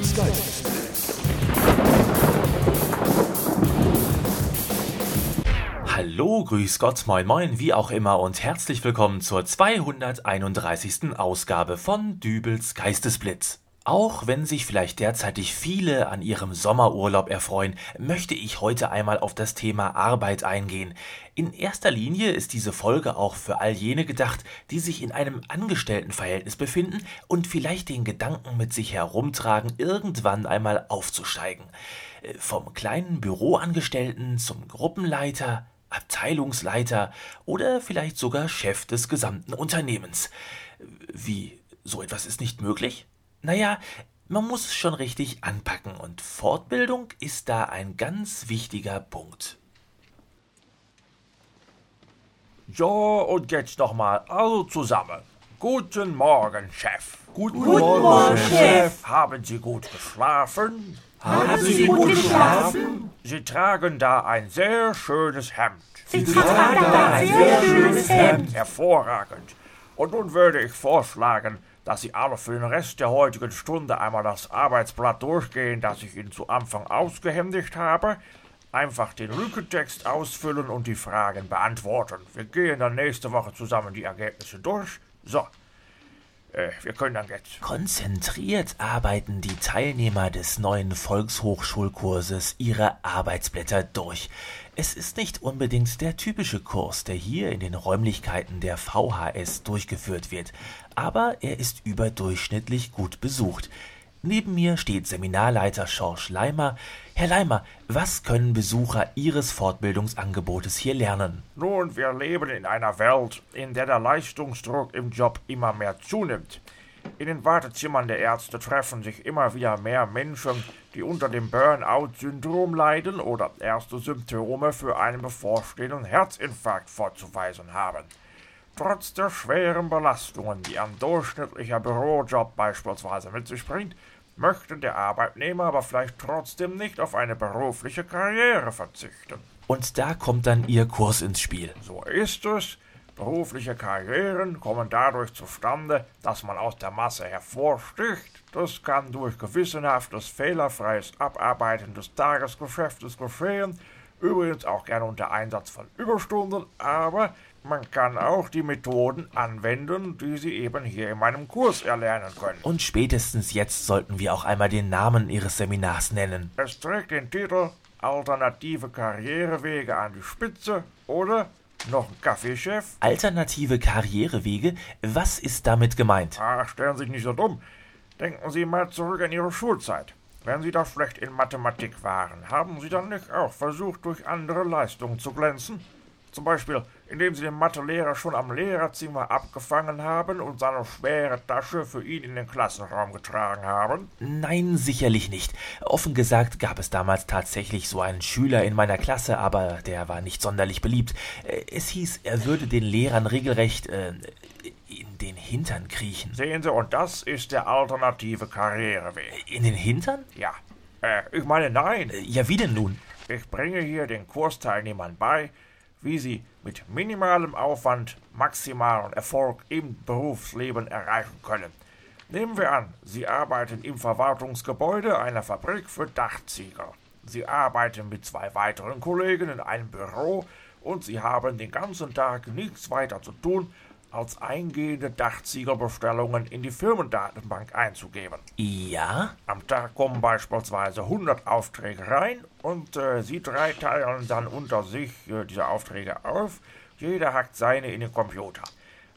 Geistesblitz. Hallo, grüß Gott, moin moin, wie auch immer und herzlich willkommen zur 231. Ausgabe von Dübels Geistesblitz. Auch wenn sich vielleicht derzeitig viele an ihrem Sommerurlaub erfreuen, möchte ich heute einmal auf das Thema Arbeit eingehen. In erster Linie ist diese Folge auch für all jene gedacht, die sich in einem Angestelltenverhältnis befinden und vielleicht den Gedanken mit sich herumtragen, irgendwann einmal aufzusteigen. Äh, vom kleinen Büroangestellten zum Gruppenleiter, Abteilungsleiter oder vielleicht sogar Chef des gesamten Unternehmens. Wie, so etwas ist nicht möglich? Naja, man muss es schon richtig anpacken und Fortbildung ist da ein ganz wichtiger Punkt. So, und jetzt nochmal alle zusammen. Guten Morgen, Chef. Guten, Morgen, Chef. Haben Sie gut geschlafen? Haben Sie gut geschlafen? Sie tragen da ein sehr schönes Hemd. Sie tragen da ein sehr schönes Hemd. Hervorragend. Und nun würde ich vorschlagen, dass Sie alle für den Rest der heutigen Stunde einmal das Arbeitsblatt durchgehen, das ich Ihnen zu Anfang ausgehändigt habe. Einfach den Lückentext ausfüllen und die Fragen beantworten. Wir gehen dann nächste Woche zusammen die Ergebnisse durch. So, äh, wir können dann jetzt. Konzentriert arbeiten die Teilnehmer des neuen Volkshochschulkurses ihre Arbeitsblätter durch. Es ist nicht unbedingt der typische Kurs, der hier in den Räumlichkeiten der VHS durchgeführt wird, aber er ist überdurchschnittlich gut besucht. Neben mir steht Seminarleiter Schorsch Leimer. Herr Leimer, was können Besucher Ihres Fortbildungsangebotes hier lernen? Nun, wir leben in einer Welt, in der der Leistungsdruck im Job immer mehr zunimmt. In den Wartezimmern der Ärzte treffen sich immer wieder mehr Menschen, die unter dem Burnout-Syndrom leiden oder erste Symptome für einen bevorstehenden Herzinfarkt vorzuweisen haben. Trotz der schweren Belastungen, die ein durchschnittlicher Bürojob beispielsweise mit sich bringt, möchte der Arbeitnehmer aber vielleicht trotzdem nicht auf eine berufliche Karriere verzichten. Und da kommt dann Ihr Kurs ins Spiel. So ist es. Berufliche Karrieren kommen dadurch zustande, dass man aus der Masse hervorsticht. Das kann durch gewissenhaftes, fehlerfreies Abarbeiten des Tagesgeschäftes geschehen, übrigens auch gerne unter Einsatz von Überstunden, aber man kann auch die Methoden anwenden, die Sie eben hier in meinem Kurs erlernen können. Und spätestens jetzt sollten wir auch einmal den Namen Ihres Seminars nennen. Es trägt den Titel Alternative Karrierewege an die Spitze oder noch ein Kaffeechef? Alternative Karrierewege, was ist damit gemeint? Ah, stellen Sie sich nicht so dumm. Denken Sie mal zurück an Ihre Schulzeit. Wenn Sie da schlecht in Mathematik waren, haben Sie dann nicht auch versucht, durch andere Leistungen zu glänzen? Zum Beispiel, indem sie den Mathelehrer schon am Lehrerzimmer abgefangen haben und seine schwere Tasche für ihn in den Klassenraum getragen haben? Nein, sicherlich nicht. Offen gesagt gab es damals tatsächlich so einen Schüler in meiner Klasse, aber der war nicht sonderlich beliebt. Äh, Es hieß, er würde den Lehrern regelrecht äh, in den Hintern kriechen. Sehen Sie, und das ist der alternative Karriereweg. In den Hintern? Ja. Äh, ich meine, nein. Äh, Ja, wie denn nun? Ich bringe hier den Kursteilnehmern bei, wie sie mit minimalem Aufwand maximalen Erfolg im Berufsleben erreichen können. Nehmen wir an, Sie arbeiten im Verwaltungsgebäude einer Fabrik für Dachziegel. Sie arbeiten mit zwei weiteren Kollegen in einem Büro und Sie haben den ganzen Tag nichts weiter zu tun, als eingehende Dachziegelbestellungen in die Firmendatenbank einzugeben. Ja? Am Tag kommen beispielsweise 100 Aufträge rein und äh, Sie drei teilen dann unter sich äh, diese Aufträge auf. Jeder hackt seine in den Computer.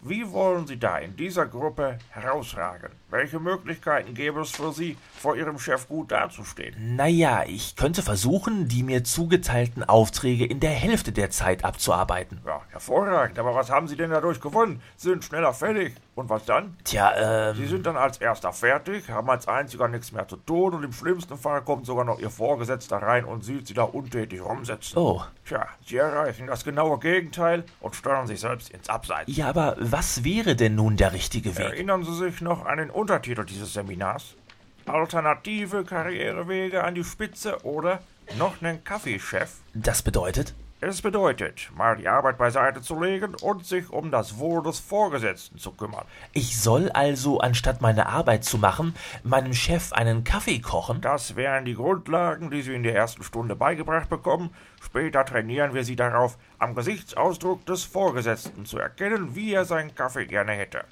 Wie wollen Sie da in dieser Gruppe herausragen? Welche Möglichkeiten gäbe es für Sie, vor Ihrem Chef gut dazustehen? Naja, ich könnte versuchen, die mir zugeteilten Aufträge in der Hälfte der Zeit abzuarbeiten. Ja, hervorragend. Aber was haben Sie denn dadurch gewonnen? Sind schneller fertig. Und was dann? Tja, Sie ähm. sind dann als erster fertig, haben als einziger nichts mehr zu tun und im schlimmsten Fall kommt sogar noch Ihr Vorgesetzter rein und sieht Sie da untätig rumsitzen. Oh. Tja, Sie erreichen das genaue Gegenteil und steuern sich selbst ins Abseits. Ja, aber was wäre denn nun der richtige Weg? Erinnern Sie sich noch an den Untertitel dieses Seminars? Alternative Karrierewege an die Spitze oder noch nen Kaffeechef? Das bedeutet? Es bedeutet, mal die Arbeit beiseite zu legen und sich um das Wohl des Vorgesetzten zu kümmern. Ich soll also, anstatt meine Arbeit zu machen, meinem Chef einen Kaffee kochen? Das wären die Grundlagen, die Sie in der ersten Stunde beigebracht bekommen. Später trainieren wir Sie darauf, am Gesichtsausdruck des Vorgesetzten zu erkennen, wie er seinen Kaffee gerne hätte.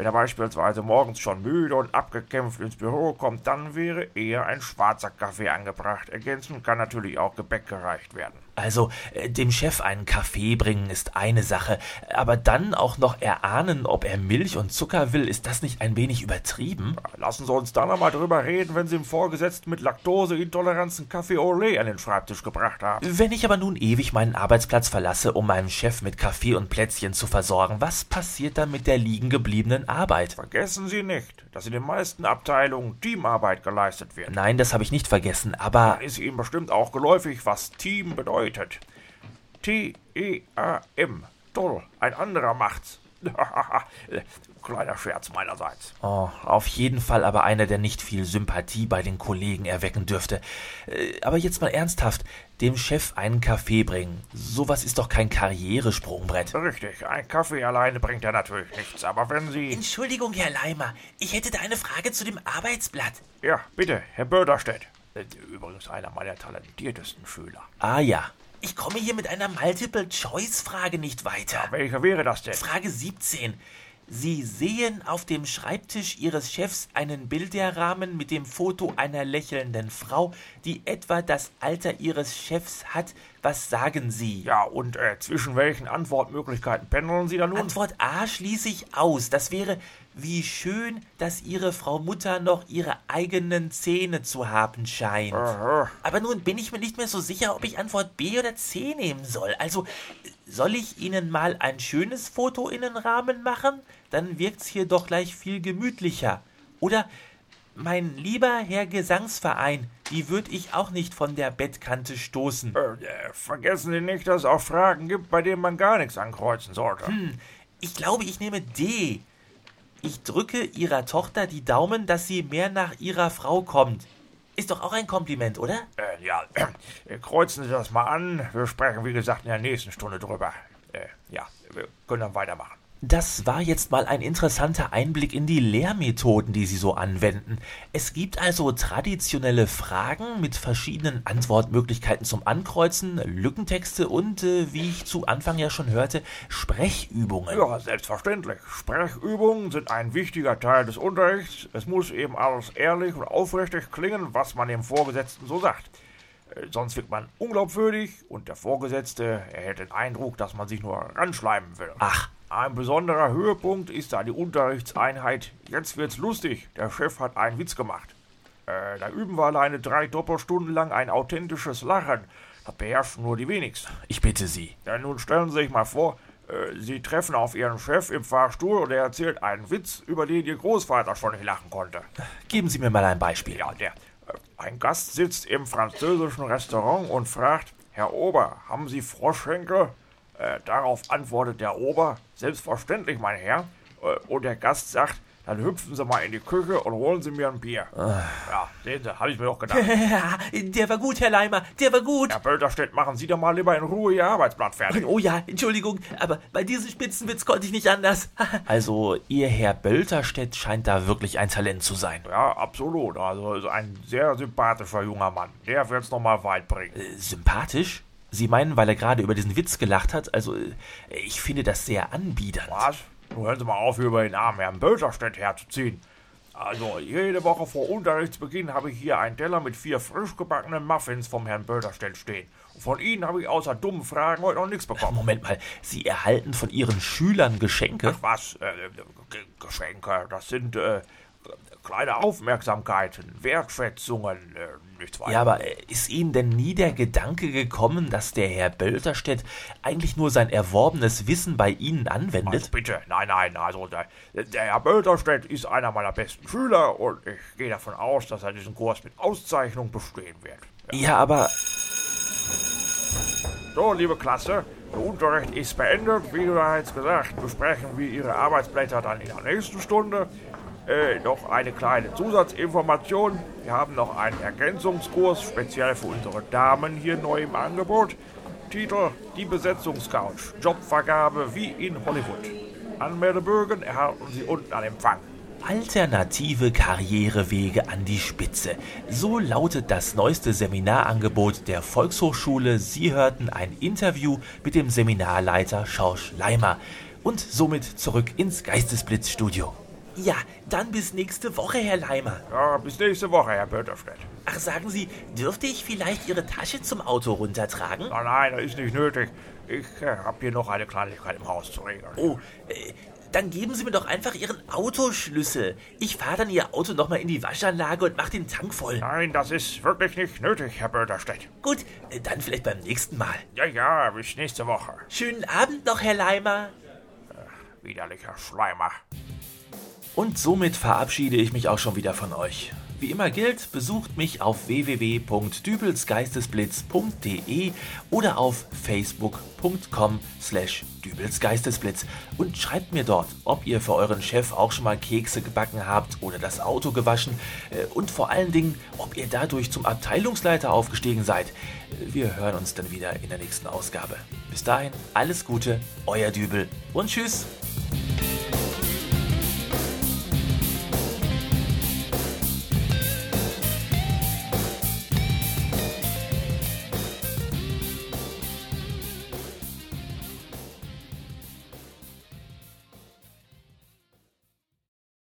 Wenn er beispielsweise morgens schon müde und abgekämpft ins Büro kommt, dann wäre eher ein schwarzer Kaffee angebracht. Ergänzend kann natürlich auch Gebäck gereicht werden. Also, äh, dem Chef einen Kaffee bringen ist eine Sache, aber dann auch noch erahnen, ob er Milch und Zucker will, ist das nicht ein wenig übertrieben? Lassen Sie uns dann einmal drüber reden, wenn Sie im Vorgesetzten mit Laktoseintoleranz einen Kaffee Olé an den Schreibtisch gebracht haben. Wenn ich aber nun ewig meinen Arbeitsplatz verlasse, um meinen Chef mit Kaffee und Plätzchen zu versorgen, was passiert dann mit der liegen gebliebenen Arbeit? Vergessen Sie nicht, dass in den meisten Abteilungen Teamarbeit geleistet wird. Nein, das habe ich nicht vergessen, aber Ist Ihnen bestimmt auch geläufig, was Team bedeutet. T-E-A-M. Toll, ein anderer macht's. Kleiner Scherz meinerseits. oh, auf jeden Fall aber einer, der nicht viel Sympathie bei den Kollegen erwecken dürfte. Äh, Aber jetzt mal ernsthaft, dem Chef einen Kaffee bringen, sowas ist doch kein Karrieresprungbrett. Richtig, ein Kaffee alleine bringt ja natürlich nichts, aber wenn Sie... Entschuldigung, Herr Leimer, ich hätte da eine Frage zu dem Arbeitsblatt. Ja, bitte, Herr Böderstedt. Übrigens einer meiner talentiertesten Schüler. Ah ja. Ich komme hier mit einer Multiple-Choice-Frage nicht weiter. Welcher wäre das denn? Frage 17. Sie sehen auf dem Schreibtisch Ihres Chefs einen Bilderrahmen mit dem Foto einer lächelnden Frau, die etwa das Alter Ihres Chefs hat. Was sagen Sie? Ja, und äh, zwischen welchen Antwortmöglichkeiten pendeln Sie da nun? Antwort A schließe ich aus. Das wäre, wie schön, dass Ihre Frau Mutter noch ihre eigenen Zähne zu haben scheint. Aha. Aber nun bin ich mir nicht mehr so sicher, ob ich Antwort B oder C nehmen soll. Also, soll ich Ihnen mal ein schönes Foto in den Rahmen machen? Dann wirkt's hier doch gleich viel gemütlicher. Oder, mein lieber Herr Gesangsverein, die würd ich auch nicht von der Bettkante stoßen. Äh, äh, vergessen Sie nicht, dass es auch Fragen gibt, bei denen man gar nichts ankreuzen sollte. Ich glaube, ich nehme D. Ich drücke Ihrer Tochter die Daumen, dass sie mehr nach ihrer Frau kommt. Ist doch auch ein Kompliment, oder? Äh, ja, äh, kreuzen Sie das mal an. Wir sprechen, wie gesagt, in der nächsten Stunde drüber. Äh, ja, wir können dann weitermachen. Das war jetzt mal ein interessanter Einblick in die Lehrmethoden, die Sie so anwenden. Es gibt also traditionelle Fragen mit verschiedenen Antwortmöglichkeiten zum Ankreuzen, Lückentexte und, äh, wie ich zu Anfang ja schon hörte, Sprechübungen. Ja, selbstverständlich. Sprechübungen sind ein wichtiger Teil des Unterrichts. Es muss eben alles ehrlich und aufrichtig klingen, was man dem Vorgesetzten so sagt. Äh, Sonst wird man unglaubwürdig und der Vorgesetzte erhält den Eindruck, dass man sich nur ranschleimen will. Ach, Ein besonderer Höhepunkt ist da die Unterrichtseinheit. Jetzt wird's lustig. Der Chef hat einen Witz gemacht. Äh, da üben wir alleine drei Doppelstunden lang ein authentisches Lachen. Das beherrschen nur die wenigsten. ich bitte Sie. Ja, nun stellen Sie sich mal vor, äh, Sie treffen auf Ihren Chef im Fahrstuhl und er erzählt einen Witz, über den Ihr Großvater schon nicht lachen konnte. Geben Sie mir mal ein Beispiel. Ja, der. Äh, ein Gast sitzt im französischen Restaurant und fragt, Herr Ober, haben Sie Froschschenkel? Äh, darauf antwortet der Ober, selbstverständlich, mein Herr. Äh, und der Gast sagt, dann hüpfen Sie mal in die Küche und holen Sie mir ein Bier. Ja, sehen Sie, habe ich mir doch gedacht. der war gut, Herr Leimer, der war gut. Herr Bölterstedt, machen Sie doch mal lieber in Ruhe Ihr Arbeitsblatt fertig. Oh ja, Entschuldigung, aber bei diesem Spitzenwitz konnte ich nicht anders. also, Ihr Herr Bölterstedt scheint da wirklich ein Talent zu sein. Ja, absolut. Also ist ein sehr sympathischer junger Mann. Der wird's noch mal weit bringen. Äh, Sympathisch? Sie meinen, weil er gerade über diesen Witz gelacht hat? Also, äh, ich finde das sehr anbiedernd. Was? Nun hören Sie mal auf, über den armen Herrn Bölterstedt herzuziehen. Also, jede Woche vor Unterrichtsbeginn habe ich hier einen Teller mit vier frisch gebackenen Muffins vom Herrn Bölterstedt stehen. Von Ihnen habe ich außer dummen Fragen heute noch nichts bekommen. Moment mal, Sie erhalten von Ihren Schülern Geschenke? Was? Äh, Geschenke, das sind äh, kleine Aufmerksamkeiten, Wertschätzungen, äh, nichts weiter. Ja, aber äh, ist Ihnen denn nie der Gedanke gekommen, dass der Herr Bölterstedt eigentlich nur sein erworbenes Wissen bei Ihnen Also anwendet? bitte, nein, nein, also der, der Herr Bölterstedt ist einer meiner besten Schüler und ich gehe davon aus, dass er diesen Kurs mit Auszeichnung bestehen wird. Ja. Ja, aber So, liebe Klasse, der Unterricht ist beendet. Wie bereits gesagt, besprechen wir Ihre Arbeitsblätter dann in der nächsten Stunde. Äh, noch eine kleine Zusatzinformation. Wir haben noch einen Ergänzungskurs, speziell für unsere Damen hier neu im Angebot. Titel Die Besetzungscouch. Jobvergabe wie in Hollywood. Anmeldebögen erhalten Sie unten an Empfang. Alternative Karrierewege an die Spitze. So lautet das neueste Seminarangebot der Volkshochschule. Sie hörten ein Interview mit dem Seminarleiter Schorsch Leimer. Und somit zurück ins Geistesblitzstudio. Ja, dann bis nächste Woche, Herr Leimer. Ja, bis nächste Woche, Herr Bötterstedt. Ach, sagen Sie, dürfte ich vielleicht Ihre Tasche zum Auto runtertragen? Nein, nein, das ist nicht nötig. Ich äh, habe hier noch eine Kleinigkeit im Haus zu regeln. Oh, äh, dann geben Sie mir doch einfach Ihren Autoschlüssel. Ich fahre dann Ihr Auto nochmal in die Waschanlage und mache den Tank voll. Nein, das ist wirklich nicht nötig, Herr Böderstedt. Gut, äh, dann vielleicht beim nächsten Mal. Ja, ja, bis nächste Woche. Schönen Abend noch, Herr Leimer. Widerlicher Schleimer. Und somit verabschiede ich mich auch schon wieder von euch. Wie immer gilt, besucht mich auf www.dübelsgeistesblitz.de oder auf facebook.com slash dübelsgeistesblitz und schreibt mir dort, ob ihr für euren Chef auch schon mal Kekse gebacken habt oder das Auto gewaschen äh, und vor allen Dingen, ob ihr dadurch zum Abteilungsleiter aufgestiegen seid. Wir hören uns dann wieder in der nächsten Ausgabe. Bis dahin, alles Gute, euer Dübel und tschüss.